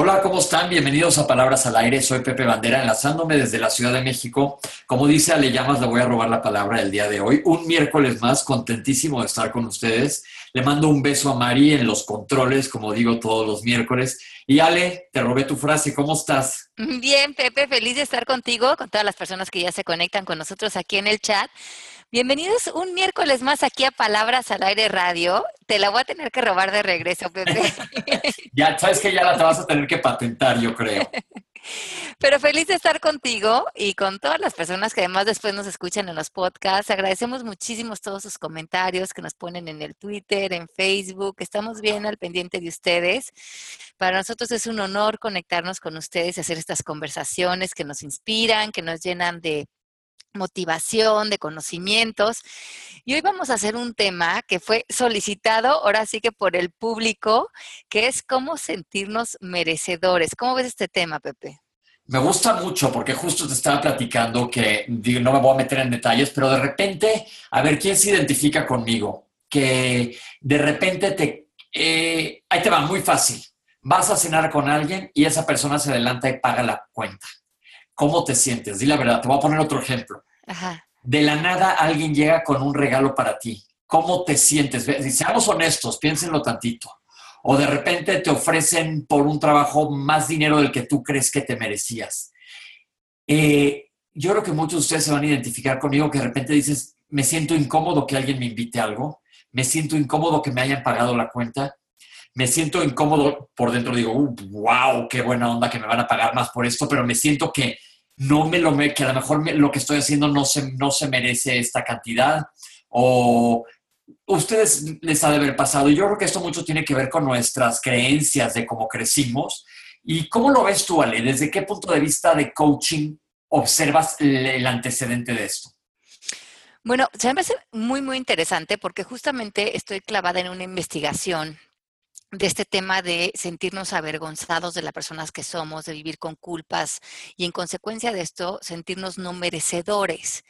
Hola, ¿cómo están? Bienvenidos a Palabras al Aire. Soy Pepe Bandera, enlazándome desde la Ciudad de México. Como dice Ale Llamas, le voy a robar la palabra el día de hoy. Un miércoles más, contentísimo de estar con ustedes. Le mando un beso a Mari en los controles, como digo todos los miércoles. Y Ale, te robé tu frase, ¿cómo estás? Bien, Pepe, feliz de estar contigo, con todas las personas que ya se conectan con nosotros aquí en el chat. Bienvenidos un miércoles más aquí a Palabras al Aire Radio. Te la voy a tener que robar de regreso, Pepe. ya, sabes que ya la te vas a tener que patentar, yo creo. Pero feliz de estar contigo y con todas las personas que además después nos escuchan en los podcasts. Agradecemos muchísimo todos sus comentarios que nos ponen en el Twitter, en Facebook. Estamos bien al pendiente de ustedes. Para nosotros es un honor conectarnos con ustedes y hacer estas conversaciones que nos inspiran, que nos llenan de motivación, de conocimientos. Y hoy vamos a hacer un tema que fue solicitado, ahora sí que por el público, que es cómo sentirnos merecedores. ¿Cómo ves este tema, Pepe? Me gusta mucho porque justo te estaba platicando que no me voy a meter en detalles, pero de repente, a ver, ¿quién se identifica conmigo? Que de repente te... Eh, ahí te va, muy fácil. Vas a cenar con alguien y esa persona se adelanta y paga la cuenta. ¿Cómo te sientes? Di la verdad. Te voy a poner otro ejemplo. De la nada alguien llega con un regalo para ti. ¿Cómo te sientes? Si seamos honestos, piénsenlo tantito. O de repente te ofrecen por un trabajo más dinero del que tú crees que te merecías. Eh, yo creo que muchos de ustedes se van a identificar conmigo que de repente dices, me siento incómodo que alguien me invite a algo, me siento incómodo que me hayan pagado la cuenta, me siento incómodo por dentro, digo, wow, qué buena onda que me van a pagar más por esto, pero me siento que no me lo que a lo mejor lo que estoy haciendo no se, no se merece esta cantidad o ustedes les ha de haber pasado. Yo creo que esto mucho tiene que ver con nuestras creencias de cómo crecimos. ¿Y cómo lo ves tú, Ale? ¿Desde qué punto de vista de coaching observas el antecedente de esto? Bueno, se me hace muy, muy interesante porque justamente estoy clavada en una investigación de este tema de sentirnos avergonzados de las personas que somos, de vivir con culpas y en consecuencia de esto sentirnos no merecedores.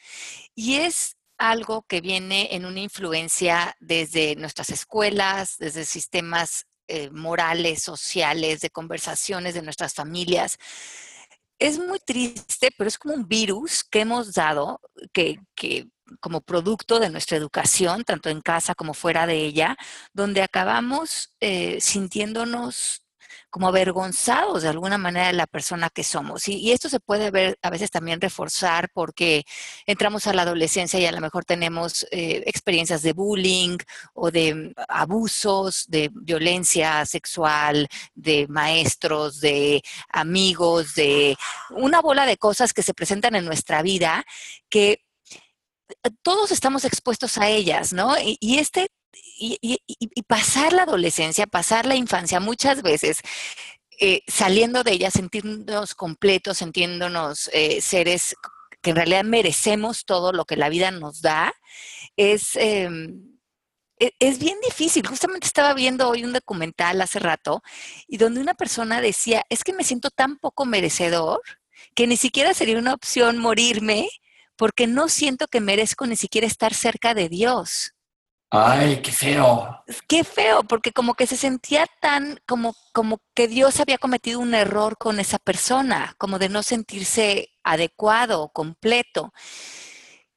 Y es algo que viene en una influencia desde nuestras escuelas, desde sistemas eh, morales, sociales, de conversaciones de nuestras familias. Es muy triste, pero es como un virus que hemos dado, que, que como producto de nuestra educación, tanto en casa como fuera de ella, donde acabamos eh, sintiéndonos como avergonzados de alguna manera de la persona que somos. Y, esto se puede ver a veces también reforzar porque entramos a la adolescencia y a lo mejor tenemos eh, experiencias de bullying o de abusos, de violencia sexual, de maestros, de amigos, de una bola de cosas que se presentan en nuestra vida que todos estamos expuestos a ellas, ¿no? Y, este, y, pasar la adolescencia, pasar la infancia, muchas veces eh, saliendo de ella, sentirnos completos, sintiéndonos eh, seres que en realidad merecemos todo lo que la vida nos da, es, em, e, es bien difícil. Justamente estaba viendo hoy un documental hace rato y donde una persona decía, es que me siento tan poco merecedor que ni siquiera sería una opción morirme porque no siento que merezco ni siquiera estar cerca de Dios. Ay, qué feo. Qué feo, porque como que se sentía tan como, como que Dios había cometido un error con esa persona, como de no sentirse adecuado, completo.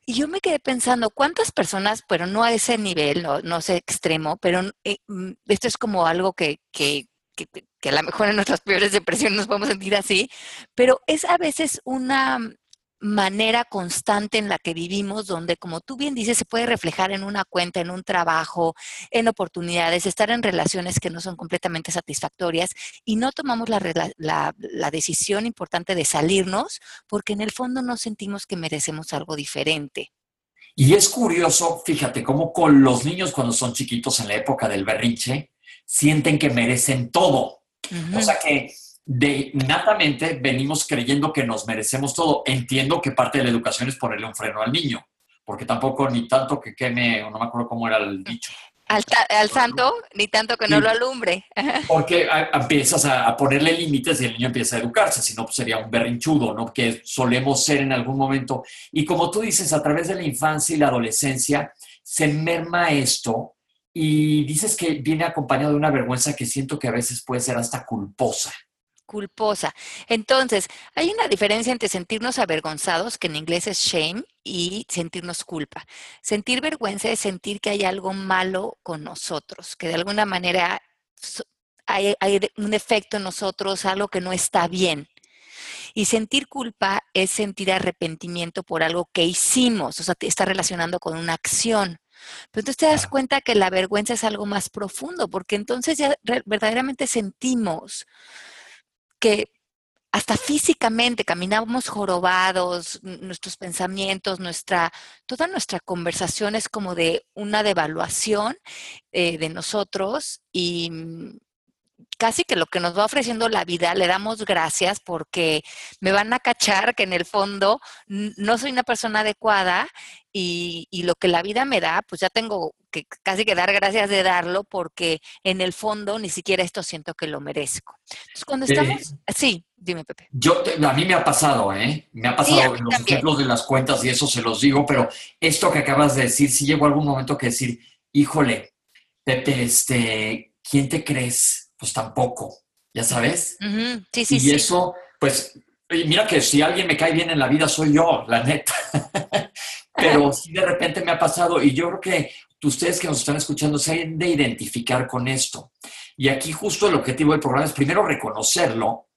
Y yo me quedé pensando, ¿cuántas personas, pero no a ese nivel, no, no sé extremo, pero eh, mm, esto es como algo que, que, que, que a lo mejor en nuestras peores depresiones nos podemos sentir así, pero es a veces una, manera constante en la que vivimos, donde, como tú bien dices, se puede reflejar en una cuenta, en un trabajo, en oportunidades, estar en relaciones que no son completamente satisfactorias y no tomamos la, la, decisión importante de salirnos porque en el fondo no sentimos que merecemos algo diferente. Y es curioso, fíjate, cómo con los niños cuando son chiquitos en la época del berrinche, sienten que merecen todo. O sea que de natamente venimos creyendo que nos merecemos todo. Entiendo que parte de la educación es ponerle un freno al niño, porque tampoco ni tanto que queme, o no me acuerdo cómo era el dicho. Al, santo, ni tanto que no lo alumbre. Porque empiezas a, ponerle límites y el niño empieza a educarse, si no pues sería un berrinchudo, ¿no? Que solemos ser en algún momento. Y como tú dices, a través de la infancia y la adolescencia se merma esto y dices que viene acompañado de una vergüenza que siento que a veces puede ser hasta culposa culposa. Entonces, hay una diferencia entre sentirnos avergonzados, que en inglés es shame, y sentirnos culpa. Sentir vergüenza es sentir que hay algo malo con nosotros, que de alguna manera hay, un efecto en nosotros, algo que no está bien. Y sentir culpa es sentir arrepentimiento por algo que hicimos, o sea, está relacionando con una acción. Pero entonces te das cuenta que la vergüenza es algo más profundo, porque entonces ya verdaderamente sentimos que hasta físicamente caminamos jorobados, nuestros pensamientos, nuestra, toda nuestra conversación es como de una devaluación eh, de nosotros y mm, casi que lo que nos va ofreciendo la vida le damos gracias porque me van a cachar que en el fondo no soy una persona adecuada y, lo que la vida me da, pues ya tengo que casi que dar gracias de darlo porque en el fondo ni siquiera esto siento que lo merezco. Entonces, cuando estamos... sí, dime, Pepe. Yo, a mí me ha pasado, ¿eh? Me ha pasado en los ejemplos de las cuentas y eso se los digo, pero esto que acabas de decir, sí llegó algún momento que decir, híjole, Pepe, este, ¿quién te crees? Pues tampoco, ¿ya sabes? Sí, sí, y eso, pues, mira que si alguien me cae bien en la vida soy yo, la neta. pero sí de repente me ha pasado y yo creo que ustedes que nos están escuchando se han de identificar con esto. Y aquí justo el objetivo del programa es primero reconocerlo,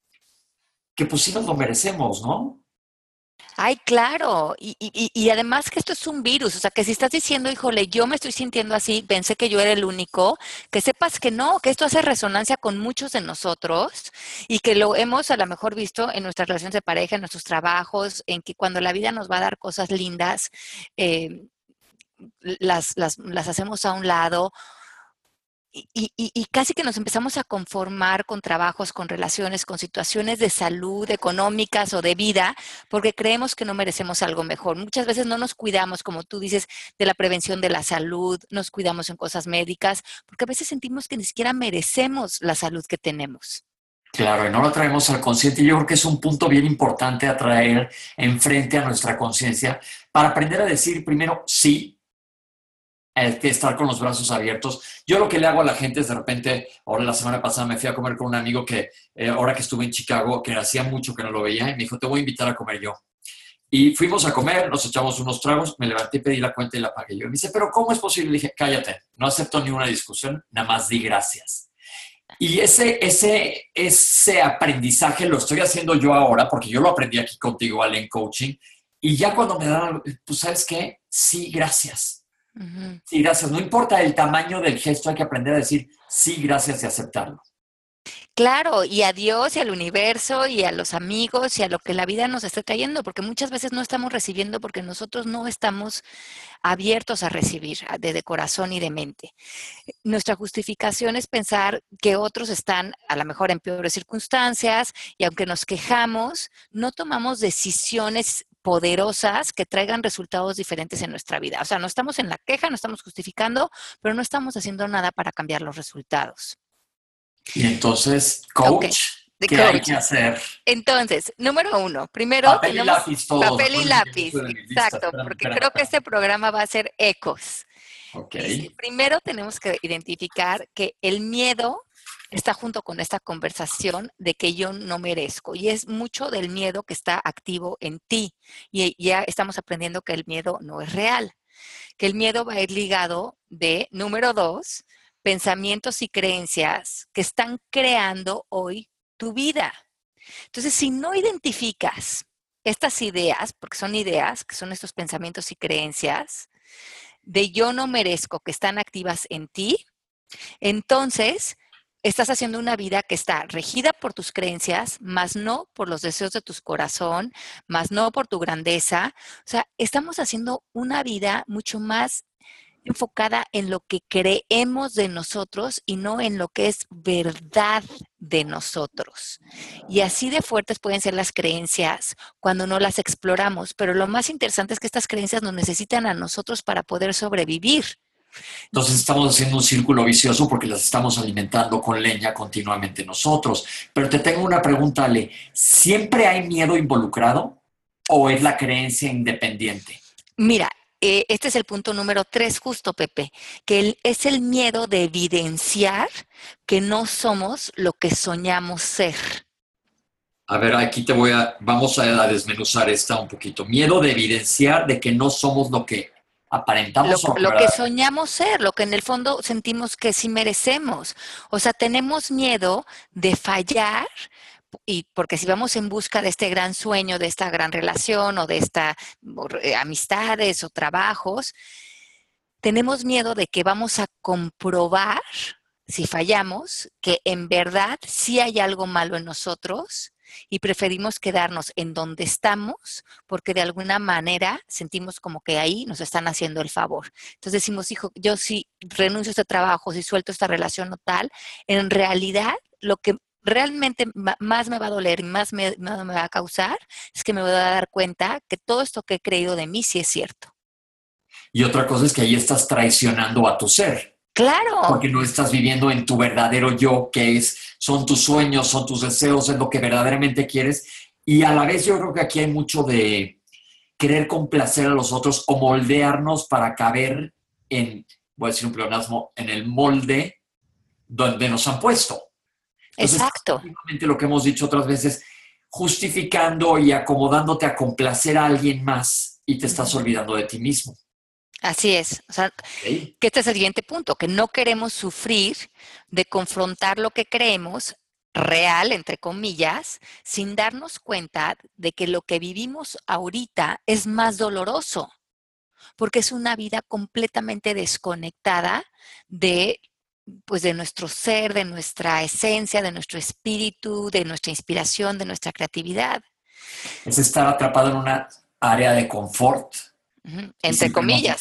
que pues sí nos lo merecemos, ¿no? Ay, claro. Y, y, además que esto es un virus. O sea, que si estás diciendo, híjole, yo me estoy sintiendo así, pensé que yo era el único, que sepas que no, que esto hace resonancia con muchos de nosotros y que lo hemos a lo mejor visto en nuestras relaciones de pareja, en nuestros trabajos, en que cuando la vida nos va a dar cosas lindas, eh, las, las, las hacemos a un lado y, casi que nos empezamos a conformar con trabajos, con relaciones, con situaciones de salud, económicas o de vida, porque creemos que no merecemos algo mejor. Muchas veces no nos cuidamos, como tú dices, de la prevención de la salud, nos cuidamos en cosas médicas, porque a veces sentimos que ni siquiera merecemos la salud que tenemos. Claro, y no lo traemos al consciente. Yo creo que es un punto bien importante a traer enfrente a nuestra conciencia para aprender a decir primero sí, el que estar con los brazos abiertos. Yo lo que le hago a la gente es de repente, ahora la semana pasada me fui a comer con un amigo que eh, ahora que estuve en Chicago, que hacía mucho que no lo veía, y me dijo, te voy a invitar a comer yo. Y fuimos a comer, nos echamos unos tragos, me levanté, pedí la cuenta y la pagué yo. Y me dice, pero ¿cómo es posible? Le dije, cállate, no acepto ni una discusión, nada más di gracias. Y ese, ese, ese aprendizaje lo estoy haciendo yo ahora, porque yo lo aprendí aquí contigo, Allen Coaching, y ya cuando me dan, pues sabes qué, sí, gracias Sí, gracias. No importa el tamaño del gesto, hay que aprender a decir sí, gracias y aceptarlo. Claro, y a Dios y al universo y a los amigos y a lo que la vida nos está trayendo, porque muchas veces no estamos recibiendo porque nosotros no estamos abiertos a recibir de, corazón y de mente. Nuestra justificación es pensar que otros están a lo mejor en peores circunstancias y aunque nos quejamos, no tomamos decisiones poderosas que traigan resultados diferentes en nuestra vida. O sea, no estamos en la queja, no estamos justificando, pero no estamos haciendo nada para cambiar los resultados. Y entonces, coach, ¿qué hay que hacer? Entonces, número uno, primero papel tenemos y lápiz, papel y lápiz, exacto, porque creo que este programa va a ser ecos. Okay. Primero tenemos que identificar que el miedo está junto con esta conversación de que yo no merezco. Y es mucho del miedo que está activo en ti. Y ya estamos aprendiendo que el miedo no es real. Que el miedo va a ir ligado de, número dos, pensamientos y creencias que están creando hoy tu vida. Entonces, si no identificas estas ideas, porque son ideas, que son estos pensamientos y creencias, de yo no merezco que están activas en ti, entonces estás haciendo una vida que está regida por tus creencias, más no por los deseos de tu corazón, más no por tu grandeza. O sea, estamos haciendo una vida mucho más enfocada en lo que creemos de nosotros y no en lo que es verdad de nosotros. Y así de fuertes pueden ser las creencias cuando no las exploramos, pero lo más interesante es que estas creencias nos necesitan a nosotros para poder sobrevivir. Entonces estamos haciendo un círculo vicioso porque las estamos alimentando con leña continuamente nosotros. Pero te tengo una pregunta, Ale. ¿Siempre hay miedo involucrado o es la creencia independiente? Mira, eh, este es el punto número tres, justo, Pepe, que es el miedo de evidenciar que no somos lo que soñamos ser. A ver, aquí te voy a, vamos a desmenuzar esta un poquito. Miedo de evidenciar de que no somos lo que aparentamos. Lo, lo que soñamos ser, lo que en el fondo sentimos que sí merecemos. O sea, tenemos miedo de fallar y porque si vamos en busca de este gran sueño, de esta gran relación o de estas eh, amistades o trabajos, tenemos miedo de que vamos a comprobar, si fallamos, que en verdad sí hay algo malo en nosotros y preferimos quedarnos en donde estamos porque de alguna manera sentimos como que ahí nos están haciendo el favor. Entonces decimos, hijo, yo si renuncio a este trabajo, si suelto esta relación o tal, en realidad lo que realmente más me va a doler y más me, me va a causar es que me voy a dar cuenta que todo esto que he creído de mí sí es cierto. Y otra cosa es que ahí estás traicionando a tu ser. Claro. Porque no estás viviendo en tu verdadero yo, que es, son tus sueños, son tus deseos, es lo que verdaderamente quieres. Y a la vez yo creo que aquí hay mucho de querer complacer a los otros o moldearnos para caber en, voy a decir un pleonasmo, en el molde donde nos han puesto. Exacto. Lo que hemos dicho otras veces, justificando y acomodándote a complacer a alguien más y te estás olvidando de ti mismo. Así es. O sea, que este es el siguiente punto, que no queremos sufrir de confrontar lo que creemos real, entre comillas, sin darnos cuenta de que lo que vivimos ahorita es más doloroso, porque es una vida completamente desconectada de pues de nuestro ser, de nuestra esencia, de nuestro espíritu, de nuestra inspiración, de nuestra creatividad. Es estar atrapado en una área de confort entre comillas.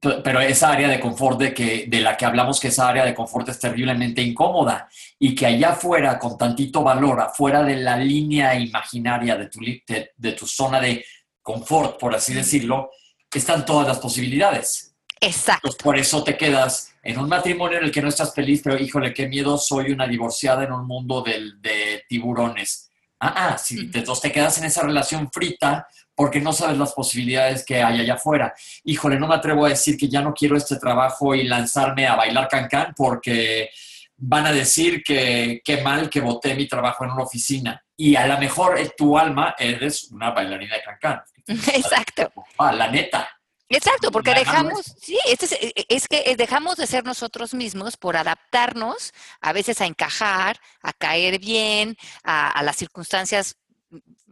pero esa área de confort de, que, de la que hablamos, que esa área de confort es terriblemente incómoda y que allá afuera, con tantito valor, afuera de la línea imaginaria de tu, de, tu zona de confort, por así decirlo, están todas las posibilidades. Exacto. por eso te quedas en un matrimonio en el que no estás feliz, pero híjole, qué miedo, soy una divorciada en un mundo de, de tiburones. Ah, ah, si te, te quedas en esa relación frita, porque no sabes las posibilidades que hay allá afuera. Híjole, no me atrevo a decir que ya no quiero este trabajo y lanzarme a bailar cancán porque van a decir que qué mal que boté mi trabajo en una oficina. Y a lo mejor tu alma eres una bailarina de cancán. Exacto. Ah, la neta. Exacto, porque dejamos, sí, este es, que dejamos de ser nosotros mismos por adaptarnos a veces a encajar, a caer bien, a, a las circunstancias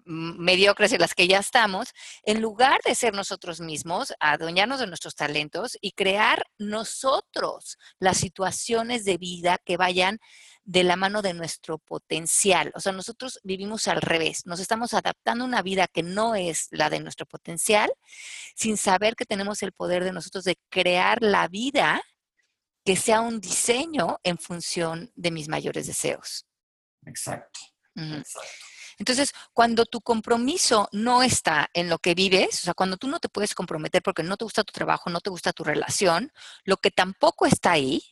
mediocres en las que ya estamos, en lugar de ser nosotros mismos, adueñarnos de nuestros talentos y crear nosotros las situaciones de vida que vayan de la mano de nuestro potencial. O sea, nosotros vivimos al revés, nos estamos adaptando a una vida que no es la de nuestro potencial, sin saber que tenemos el poder de nosotros de crear la vida que sea un diseño en función de mis mayores deseos. Exacto. Exacto. Entonces, cuando tu compromiso no está en lo que vives, o sea, cuando tú no te puedes comprometer porque no te gusta tu trabajo, no te gusta tu relación, lo que tampoco está ahí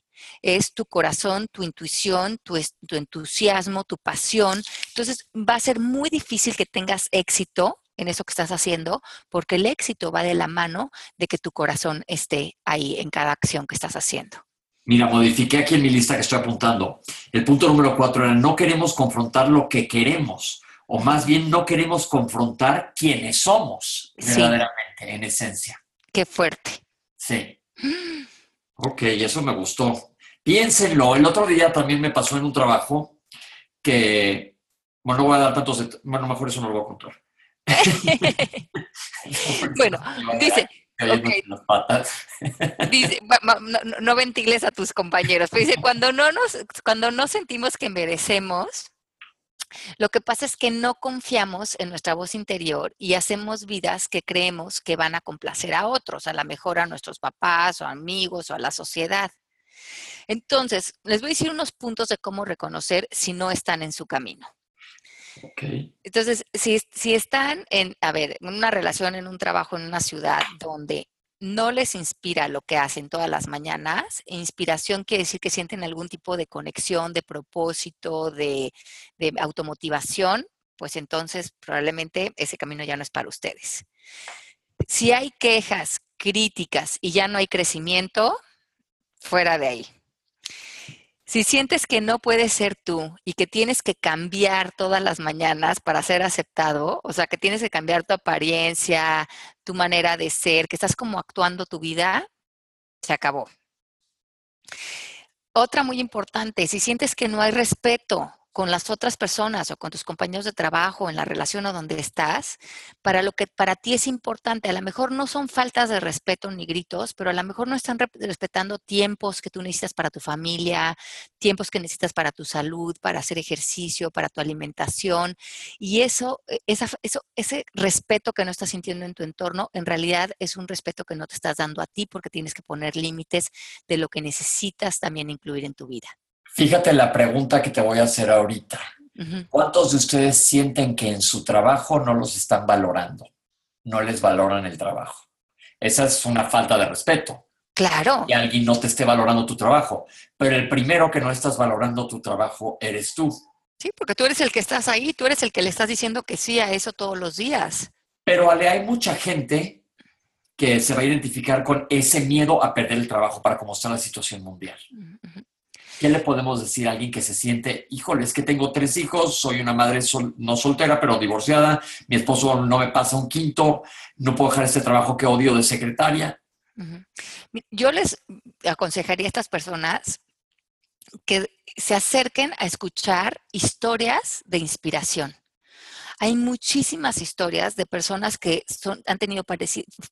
es tu corazón, tu intuición, tu, entusiasmo, tu pasión. Entonces, va a ser muy difícil que tengas éxito en eso que estás haciendo, porque el éxito va de la mano de que tu corazón esté ahí en cada acción que estás haciendo. Mira, modifiqué aquí en mi lista que estoy apuntando. El punto número cuatro era, no queremos confrontar lo que queremos o más bien no queremos confrontar quiénes somos verdaderamente, en esencia. Qué fuerte. Sí. Ok, eso me gustó. Piénsenlo. El otro día también me pasó en un trabajo que, bueno, no voy a dar tantos, bueno, mejor eso no lo voy a contar. bueno, dice, dice no, ventiles a tus compañeros, pero dice, cuando no nos, cuando no sentimos que merecemos, lo que pasa es que no confiamos en nuestra voz interior y hacemos vidas que creemos que van a complacer a otros, a la mejor a nuestros papás o amigos o a la sociedad. Entonces, les voy a decir unos puntos de cómo reconocer si no están en su camino. Entonces, si, si están en, a ver, en una relación, en un trabajo, en una ciudad donde no les inspira lo que hacen todas las mañanas, inspiración quiere decir que sienten algún tipo de conexión, de propósito, de, de automotivación, pues entonces probablemente ese camino ya no es para ustedes. Si hay quejas, críticas y ya no hay crecimiento, fuera de ahí. Si sientes que no puedes ser tú y que tienes que cambiar todas las mañanas para ser aceptado, o sea, que tienes que cambiar tu apariencia, tu manera de ser, que estás como actuando tu vida, se acabó. Otra muy importante, si sientes que no hay respeto con las otras personas o con tus compañeros de trabajo, en la relación o donde estás, para lo que para ti es importante. A lo mejor no son faltas de respeto ni gritos, pero a lo mejor no están respetando tiempos que tú necesitas para tu familia, tiempos que necesitas para tu salud, para hacer ejercicio, para tu alimentación. Y eso, e, esa, eso, ese respeto que no estás sintiendo en tu entorno, en realidad es un respeto que no te estás dando a ti porque tienes que poner límites de lo que necesitas también incluir en tu vida. Fíjate la pregunta que te voy a hacer ahorita. ¿Cuántos de ustedes sienten que en su trabajo no los están valorando? No les valoran el trabajo. Esa es una falta de respeto. Claro. Que alguien no te esté valorando tu trabajo. Pero el primero que no estás valorando tu trabajo eres tú. Sí, porque tú eres el que estás ahí, tú eres el que le estás diciendo que sí a eso todos los días. Pero Ale, hay mucha gente que se va a identificar con ese miedo a perder el trabajo para cómo está la situación mundial. ¿Qué le podemos decir a alguien que se siente, híjole, es que tengo tres hijos, soy una madre no soltera, pero divorciada, mi esposo no me pasa un quinto, no puedo dejar este trabajo que odio de secretaria? Yo les aconsejaría a estas personas que se acerquen a escuchar historias de inspiración. Hay muchísimas historias de personas que son, han tenido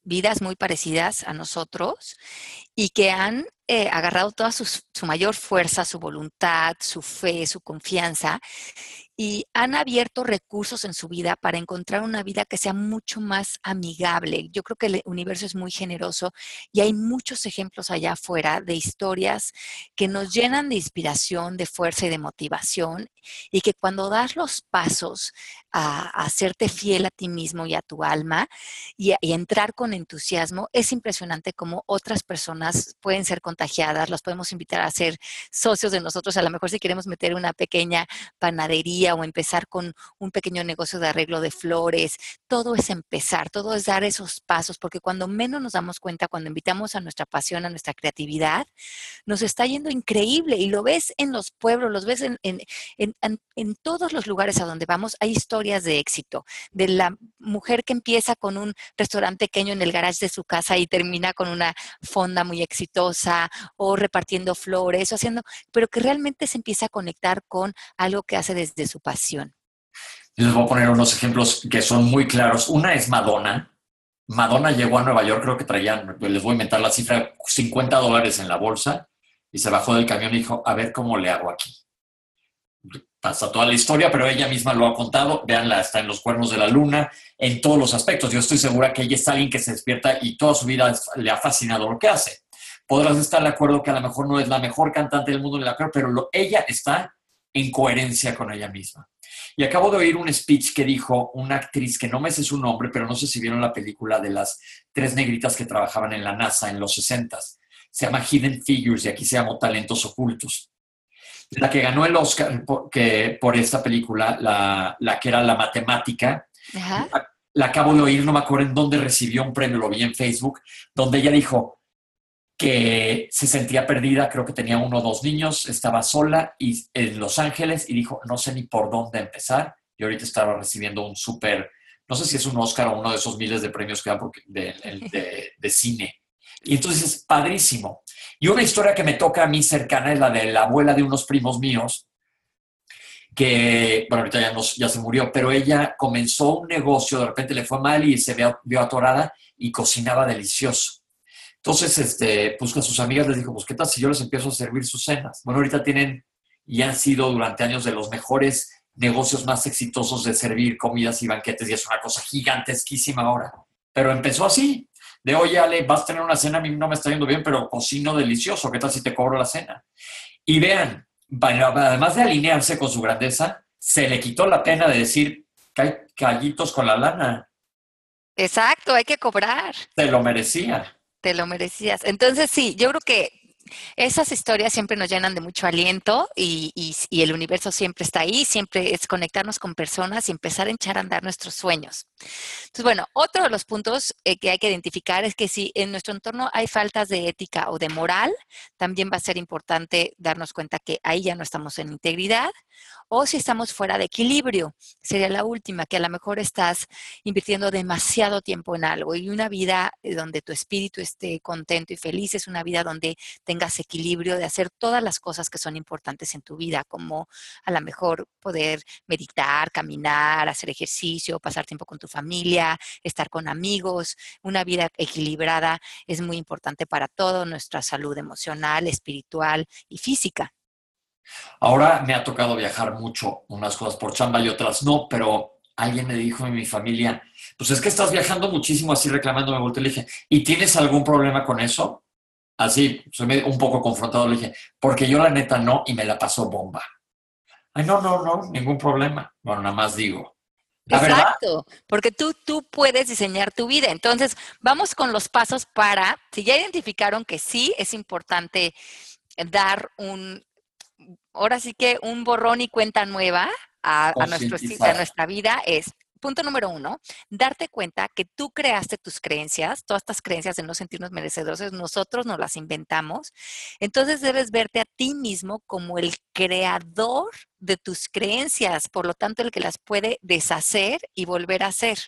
vidas muy parecidas a nosotros y que han eh, agarrado toda su, su, mayor fuerza, su voluntad, su fe, su confianza y han abierto recursos en su vida para encontrar una vida que sea mucho más amigable. Yo creo que el universo es muy generoso y hay muchos ejemplos allá afuera de historias que nos llenan de inspiración, de fuerza y de motivación y que cuando das los pasos a, hacerte fiel a ti mismo y a tu alma y, y entrar con entusiasmo, es impresionante cómo otras personas pueden ser contagiadas, los podemos invitar a ser socios de nosotros, a lo mejor si queremos meter una pequeña panadería o empezar con un pequeño negocio de arreglo de flores. Todo es empezar, todo es dar esos pasos, porque cuando menos nos damos cuenta, cuando invitamos a nuestra pasión, a nuestra creatividad, nos está yendo increíble y lo ves en los pueblos, los ves en, en, en, todos los lugares a donde vamos. Hay historias de éxito, de la mujer que empieza con un restaurante pequeño en el garage de su casa y termina con una fonda muy exitosa o repartiendo flores o haciendo, pero que realmente se empieza a conectar con algo que hace desde su pasión. Les voy a poner unos ejemplos que son muy claros. Una es Madonna. Madonna llegó a Nueva York, creo que traían, les voy a inventar la cifra, 50 dólares en la bolsa y se bajó del camión y dijo, a ver cómo le hago aquí. Pasa toda la historia, pero ella misma lo ha contado. Veanla, está en los cuernos de la luna, en todos los aspectos. Yo estoy segura que ella es alguien que se despierta y toda su vida le ha fascinado lo que hace. Podrás estar de acuerdo que a lo mejor no es la mejor cantante del mundo ni la peor, pero ella está en coherencia con ella misma. Y acabo de oír un speech que dijo una actriz que no me sé su nombre, pero no sé si vieron la película de las tres negritas que trabajaban en la NASA en los 60 Se llama Hidden Figures y aquí se llamó Talentos Ocultos. La que ganó el Oscar por, que, por esta película, la, la, que era la matemática, la, la acabo de oír, no me acuerdo en dónde recibió un premio, lo vi en Facebook, donde ella dijo, que se sentía perdida, creo que tenía uno o dos niños, estaba sola y, en Los Ángeles y dijo, no sé ni por dónde empezar. Y ahorita estaba recibiendo un súper, no sé si es un Oscar o uno de esos miles de premios que dan de, de, cine. Y entonces es padrísimo. Y una historia que me toca a mí cercana es la de la abuela de unos primos míos, que, bueno, ahorita ya, ya se murió, pero ella comenzó un negocio, de repente le fue mal y se vio atorada y cocinaba delicioso. Entonces, este, pues con sus amigas les dijo, pues, ¿qué tal si yo les empiezo a servir sus cenas? Bueno, ahorita tienen y han sido durante años de los mejores negocios más exitosos de servir comidas y banquetes y es una cosa gigantesquísima ahora. Pero empezó así, de oye, Ale, vas a tener una cena, a mí no me está yendo bien, pero cocino delicioso, ¿qué tal si te cobro la cena? Y vean, además de alinearse con su grandeza, se le quitó la pena de decir, callitos con la lana. Exacto, hay que cobrar. Se lo merecía. Te lo merecías. Entonces, sí, yo creo que esas historias siempre nos llenan de mucho aliento y, el universo siempre está ahí, siempre es conectarnos con personas y empezar a echar a andar nuestros sueños. Entonces, bueno, otro de los puntos eh, que hay que identificar es que si en nuestro entorno hay faltas de ética o de moral, también va a ser importante darnos cuenta que ahí ya no estamos en integridad o si estamos fuera de equilibrio. Sería la última, que a lo mejor estás invirtiendo demasiado tiempo en algo y una vida eh, donde tu espíritu esté contento y feliz es una vida donde tengas equilibrio de hacer todas las cosas que son importantes en tu vida, como a lo mejor poder meditar, caminar, hacer ejercicio, pasar tiempo con tu familia, estar con amigos. Una vida equilibrada es muy importante para todo, nuestra salud emocional, espiritual y física. Ahora me ha tocado viajar mucho, unas cosas por chamba y otras no, pero alguien me dijo en mi familia, pues es que estás viajando muchísimo así reclamándome, volteé y le dije, ¿y tienes algún problema con eso? Así, soy un poco confrontado, le dije, porque yo la neta no y me la pasó bomba. Ay, no, no, no, ningún problema. Bueno, nada más digo. Exacto, porque tú, tú puedes diseñar tu vida. Entonces, vamos con los pasos para, si ya identificaron que sí es importante dar un, ahora sí que un borrón y cuenta nueva a, nuestro, a nuestra vida es punto número uno, darte cuenta que tú creaste tus creencias, todas estas creencias de no sentirnos merecedores, nosotros nos las inventamos. Entonces debes verte a ti mismo como el creador de tus creencias, por lo tanto el que las puede deshacer y volver a hacer.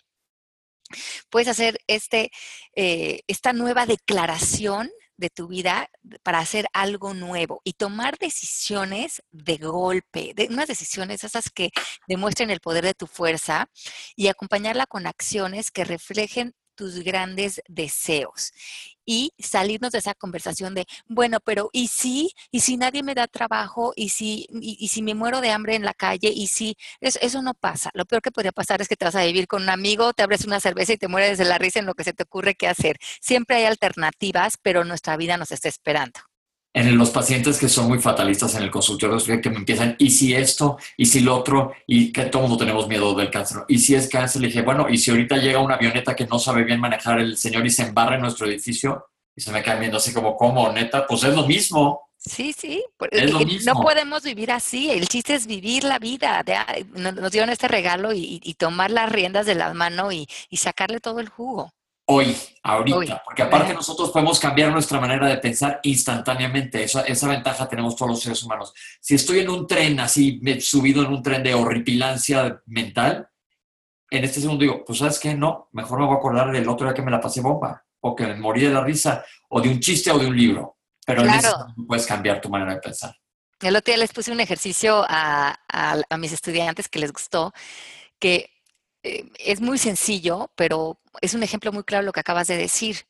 Puedes hacer este, eh, esta nueva declaración de tu vida para hacer algo nuevo y tomar decisiones de golpe, de unas decisiones esas que demuestren el poder de tu fuerza y acompañarla con acciones que reflejen tus grandes deseos y salirnos de esa conversación de, bueno, pero ¿y si? ¿Y si nadie me da trabajo? ¿Y si, y, si me muero de hambre en la calle? ¿Y si? Eso, no pasa. Lo peor que podría pasar es que te vas a vivir con un amigo, te abres una cerveza y te mueres de la risa en lo que se te ocurre qué hacer. Siempre hay alternativas, pero nuestra vida nos está esperando en los pacientes que son muy fatalistas en el consultorio, que me empiezan, ¿y si esto? ¿Y si lo otro? Y que todo mundo tenemos miedo del cáncer. ¿Y si es cáncer? Le dije, bueno, ¿y si ahorita llega una avioneta que no sabe bien manejar el señor y se embarra en nuestro edificio? Y se me cae viendo así como, ¿cómo? Neta, pues es lo mismo. Sí, sí. Es lo mismo. No podemos vivir así. El chiste es vivir la vida. Nos dieron este regalo y, tomar las riendas de la mano y sacarle todo el jugo hoy, ahorita, porque aparte nosotros podemos cambiar nuestra manera de pensar instantáneamente. Esa, esa ventaja tenemos todos los seres humanos. Si estoy en un tren así, me he subido en un tren de horripilancia mental, en este segundo digo, pues sabes qué, no, mejor me voy a acordar del otro día que me la pasé bomba, o que me morí de la risa, o de un chiste o de un libro. Pero en ese puedes cambiar tu manera de pensar. El otro día les puse un ejercicio a, a mis estudiantes que les gustó, que eh, es muy sencillo, pero es un ejemplo muy claro lo que acabas de decir.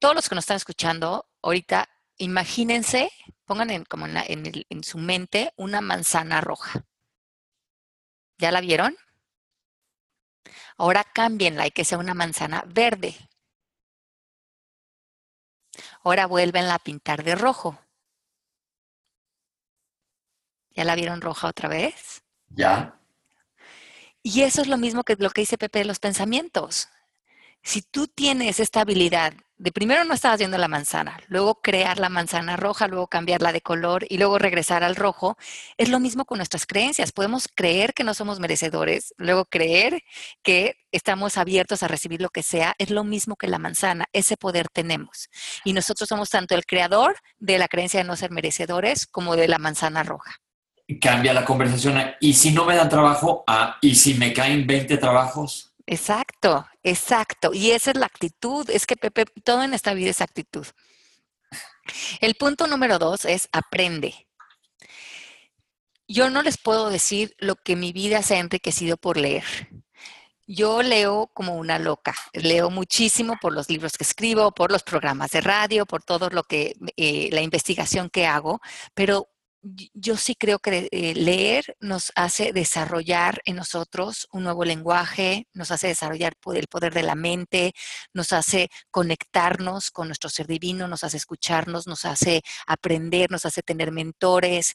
todos los que nos están escuchando ahorita, imagínense, pongan en, como en, su mente una manzana roja. ¿Ya la vieron? Ahora cámbienla y que sea una manzana verde. Ahora vuelvenla a pintar de rojo. ¿Ya la vieron roja otra vez? Ya. Y eso es lo mismo que lo que dice Pepe de los pensamientos. Si tú tienes esta habilidad de primero no estabas viendo la manzana, luego crear la manzana roja, luego cambiarla de color y luego regresar al rojo, es lo mismo con nuestras creencias. Podemos creer que no somos merecedores, luego creer que estamos abiertos a recibir lo que sea, es lo mismo que la manzana, ese poder tenemos. Y nosotros somos tanto el creador de la creencia de no ser merecedores como de la manzana roja cambia la conversación y si no me dan trabajo, y si me caen 20 trabajos. Exacto, exacto. Y esa es la actitud. Es que Pepe, todo en esta vida es actitud. El punto número dos es aprende. Yo no les puedo decir lo que mi vida se ha enriquecido por leer. Yo leo como una loca, leo muchísimo por los libros que escribo, por los programas de radio, por todo lo que, eh, la investigación que hago, pero yo sí creo que eh, leer nos hace desarrollar en nosotros un nuevo lenguaje, nos hace desarrollar el poder de la mente, nos hace conectarnos con nuestro ser divino, nos hace escucharnos, nos hace aprender, nos hace tener mentores.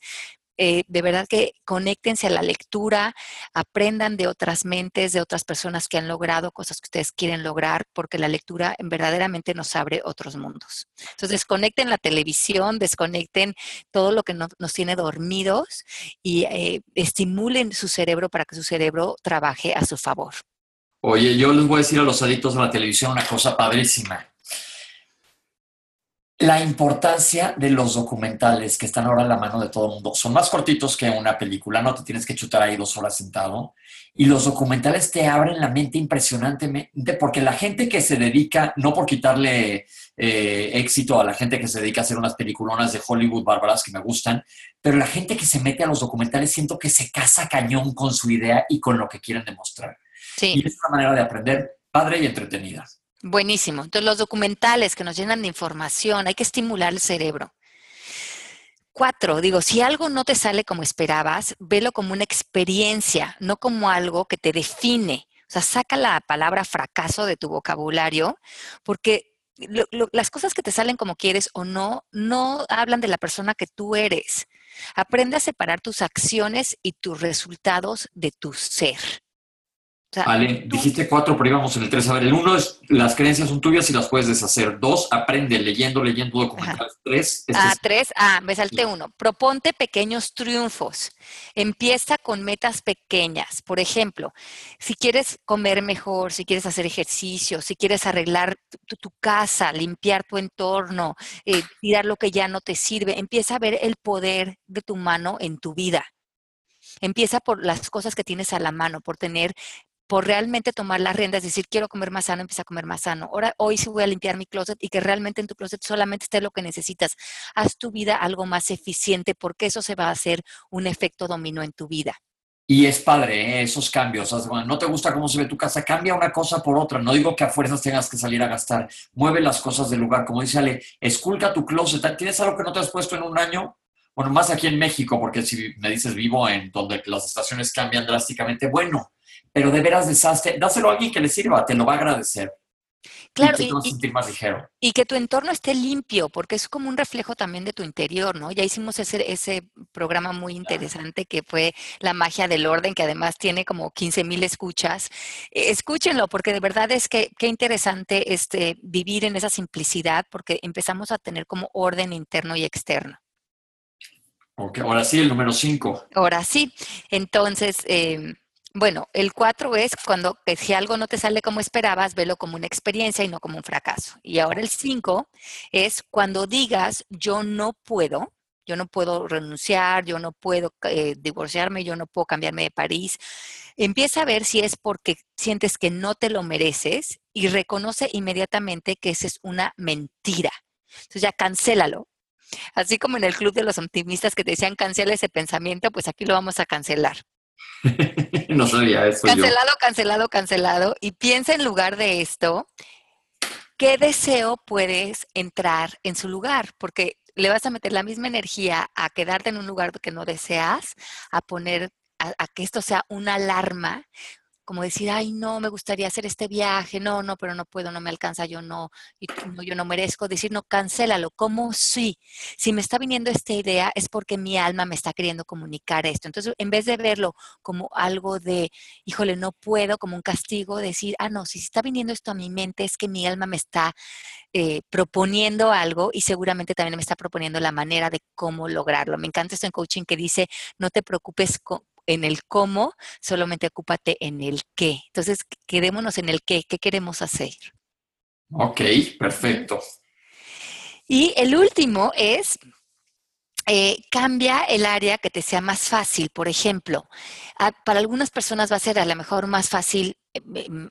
Eh, de verdad que conéctense a la lectura, aprendan de otras mentes, de otras personas que han logrado cosas que ustedes quieren lograr, porque la lectura verdaderamente nos abre otros mundos. Entonces, desconecten la televisión, desconecten todo lo que nos tiene dormidos y eh, estimulen su cerebro para que su cerebro trabaje a su favor. Oye, yo les voy a decir a los adictos de la televisión una cosa padrísima la importancia de los documentales que están ahora en la mano de todo el mundo. Son más cortitos que una película, no te tienes que chutar ahí dos horas sentado. Y los documentales te abren la mente impresionantemente, porque la gente que se dedica, no por quitarle eh, éxito a la gente que se dedica a hacer unas peliculonas de Hollywood bárbaras que me gustan, pero la gente que se mete a los documentales siento que se casa cañón con su idea y con lo que quieren demostrar. Sí. Y es una manera de aprender padre y entretenida. Buenísimo. Entonces, los documentales que nos llenan de información, hay que estimular el cerebro. Cuatro, digo, si algo no te sale como esperabas, velo como una experiencia, no como algo que te define. O sea, saca la palabra fracaso de tu vocabulario, porque las cosas que te salen como quieres o no, no hablan de la persona que tú eres. Aprende a separar tus acciones y tus resultados de tu ser vale, dijiste cuatro, pero íbamos en el tres. A ver, el uno es las creencias son tuyas y las puedes deshacer. Dos, aprende leyendo, leyendo documentales. Tres. Este ah, tres. Ah, me salté uno. Proponte pequeños triunfos. Empieza con metas pequeñas. Por ejemplo, si quieres comer mejor, si quieres hacer ejercicio, si quieres arreglar tu, casa, limpiar tu entorno, eh, tirar lo que ya no te sirve, empieza a ver el poder de tu mano en tu vida. Empieza por las cosas que tienes a la mano, por tener por realmente tomar las riendas, decir, quiero comer más sano, empieza a comer más sano. Ahora, hoy sí voy a limpiar mi closet y que realmente en tu closet solamente esté lo que necesitas. Haz tu vida algo más eficiente porque eso se va a hacer un efecto dominó en tu vida. Y es padre ¿eh? esos cambios. no te gusta cómo se ve tu casa, cambia una cosa por otra. No digo que a fuerzas tengas que salir a gastar. Mueve las cosas del lugar. Como dice Ale, esculca tu closet. ¿Tienes algo que no te has puesto en un año? Bueno, más aquí en México, porque si me dices vivo en donde las estaciones cambian drásticamente, bueno, pero de veras desastre, dáselo a alguien que le sirva, te lo va a agradecer. Claro, y, sentir más ligero. y que tu entorno esté limpio, porque es como un reflejo también de tu interior, ¿no? Ya hicimos ese, ese programa muy interesante que fue La magia del orden, que además tiene como 15 mil escuchas. E, escúchenlo, porque de verdad es que qué interesante este, vivir en esa simplicidad, porque empezamos a tener como orden interno y externo. Ok, ahora sí, el número 5. Ahora sí. Entonces, eh, bueno, el 4 es cuando si algo no te sale como esperabas, velo como una experiencia y no como un fracaso. Y ahora el 5 es cuando digas yo no puedo, yo no puedo renunciar, yo no puedo eh, divorciarme, yo no puedo cambiarme de París. Empieza a ver si es porque sientes que no te lo mereces y reconoce inmediatamente que esa es una mentira. Entonces ya cancélalo. Así como en el club de los optimistas que te decían cancela ese pensamiento, pues aquí lo vamos a cancelar. no sabía eso. Cancelado, cancelado, cancelado. Y piensa en lugar de esto, ¿qué deseo puedes entrar en su lugar? Porque le vas a meter la misma energía a quedarte en un lugar que no deseas, a poner, a que esto sea una alarma, como decir, ay, no, me gustaría hacer este viaje, no, no, pero no puedo, no me alcanza, yo no, y yo no merezco, decir, no, cancélalo, ¿cómo sí? Si me está viniendo esta idea es porque mi alma me está queriendo comunicar esto. Entonces, en vez de verlo como algo de, híjole, no puedo, como un castigo, decir, ah, no, si está viniendo esto a mi mente es que mi alma me está eh, proponiendo algo y seguramente también me está proponiendo la manera de cómo lograrlo. Me encanta esto en coaching que dice, no te preocupes en el cómo, solamente ocúpate en el qué. Entonces, quedémonos en el qué, qué queremos hacer. Ok, perfecto. Y el último es eh, cambia el área que te sea más fácil. Por ejemplo, para algunas personas va a ser a lo mejor más fácil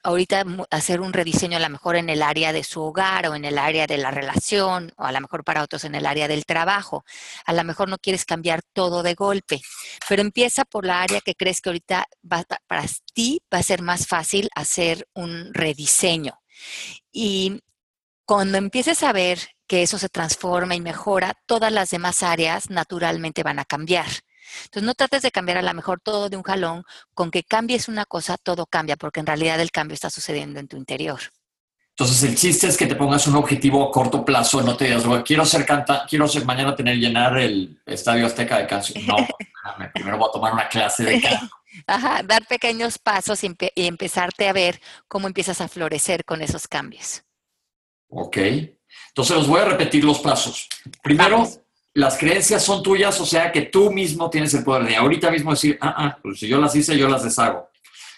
ahorita hacer un rediseño a lo mejor en el área de su hogar o en el área de la relación o a lo mejor para otros en el área del trabajo. A lo mejor no quieres cambiar todo de golpe, pero empieza por la área que crees que ahorita para ti va a ser más fácil hacer un rediseño. Y cuando empieces a ver que eso se transforma y mejora, todas las demás áreas naturalmente van a cambiar. Entonces no trates de cambiar a lo mejor todo de un jalón, con que cambies una cosa, todo cambia, porque en realidad el cambio está sucediendo en tu interior. Entonces el chiste es que te pongas un objetivo a corto plazo, no te digas, quiero ser canta, quiero ser mañana tener llenar el Estadio Azteca de canción. No, primero voy a tomar una clase de canto. Ajá, dar pequeños pasos y, empezarte a ver cómo empiezas a florecer con esos cambios. Ok. Entonces los voy a repetir los pasos. Primero, las creencias son tuyas, o sea que tú mismo tienes el poder de ahorita mismo decir, ah, ah, pues si yo las hice, yo las deshago.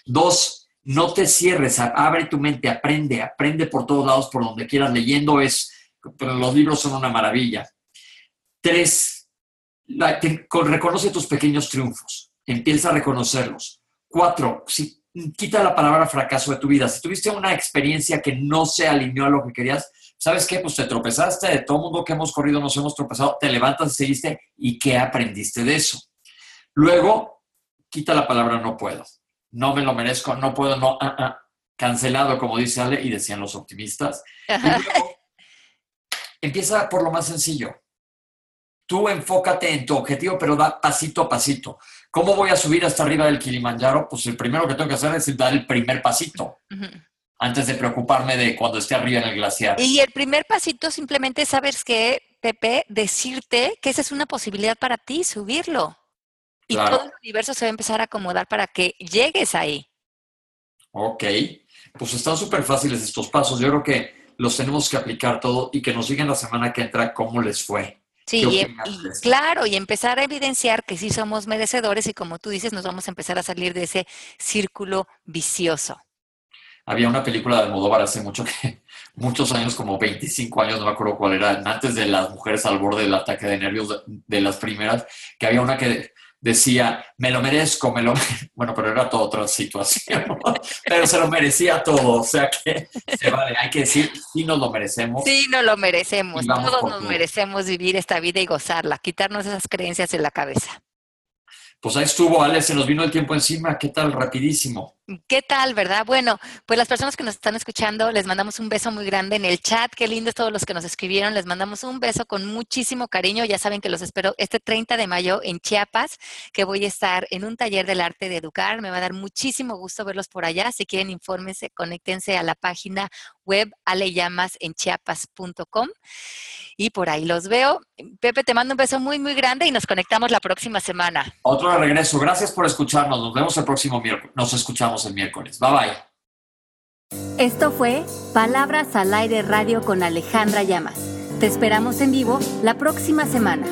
Dos, no te cierres, abre tu mente, aprende, aprende por todos lados, por donde quieras, leyendo es, pero los libros son una maravilla. Tres, reconoce tus pequeños triunfos, empieza a reconocerlos. Cuatro, si, quita la palabra fracaso de tu vida. Si tuviste una experiencia que no se alineó a lo que querías, ¿sabes qué? Pues te tropezaste, de todo mundo que hemos corrido nos hemos tropezado, te levantas y seguiste, ¿y qué aprendiste de eso? Luego, quita la palabra no puedo no me lo merezco, no puedo, no, ah, ah, cancelado, como dice Ale, y decían los optimistas. empieza por lo más sencillo. Tú enfócate en tu objetivo, pero da pasito a pasito. ¿Cómo voy a subir hasta arriba del Kilimanjaro? Pues el primero que tengo que hacer es dar el primer pasito. Antes de preocuparme de cuando esté arriba en el glaciar. Y el primer pasito simplemente sabes que, Pepe, decirte que esa es una posibilidad para ti, subirlo. Y todo el universo se va a empezar a acomodar para que llegues ahí. Ok, pues están súper fáciles estos pasos. Yo creo que los tenemos que aplicar todo y que nos digan la semana que entra cómo les fue. Sí, y, claro, y empezar a evidenciar que sí somos merecedores y como tú dices, nos vamos a empezar a salir de ese círculo vicioso. Había una película de Almodóvar hace mucho que, muchos años, como 25 años, no me acuerdo cuál era, antes de las mujeres al borde del ataque de nervios de las primeras, que había una que decía, me lo merezco, me lo Bueno, pero era toda otra situación, pero se lo merecía todo, o sea que se vale, hay que decir, sí nos lo merecemos. Sí, nos lo merecemos, todos nos merecemos vivir esta vida y gozarla, quitarnos esas creencias de la cabeza. Pues ahí estuvo, Ale, se nos vino el tiempo encima. ¿Qué tal? Rapidísimo. ¿Qué tal, verdad? Bueno, pues las personas que nos están escuchando, les mandamos un beso muy grande en el chat. Qué lindos todos los que nos escribieron. Les mandamos un beso con muchísimo cariño. Ya saben que los espero este 30 de mayo en Chiapas, que voy a estar en un taller del arte de educar. Me va a dar muchísimo gusto verlos por allá. Si quieren, infórmense, conéctense a la página web aleyamasenchiapas.com y por ahí los veo. Pepe, te mando un beso muy, muy grande y nos conectamos la próxima semana. Otro de regreso. Gracias por escucharnos. Nos vemos el próximo miércoles. Nos escuchamos el miércoles. Bye bye. Esto fue Palabras al Aire Radio con Alejandra Llamas. Te esperamos en vivo la próxima semana.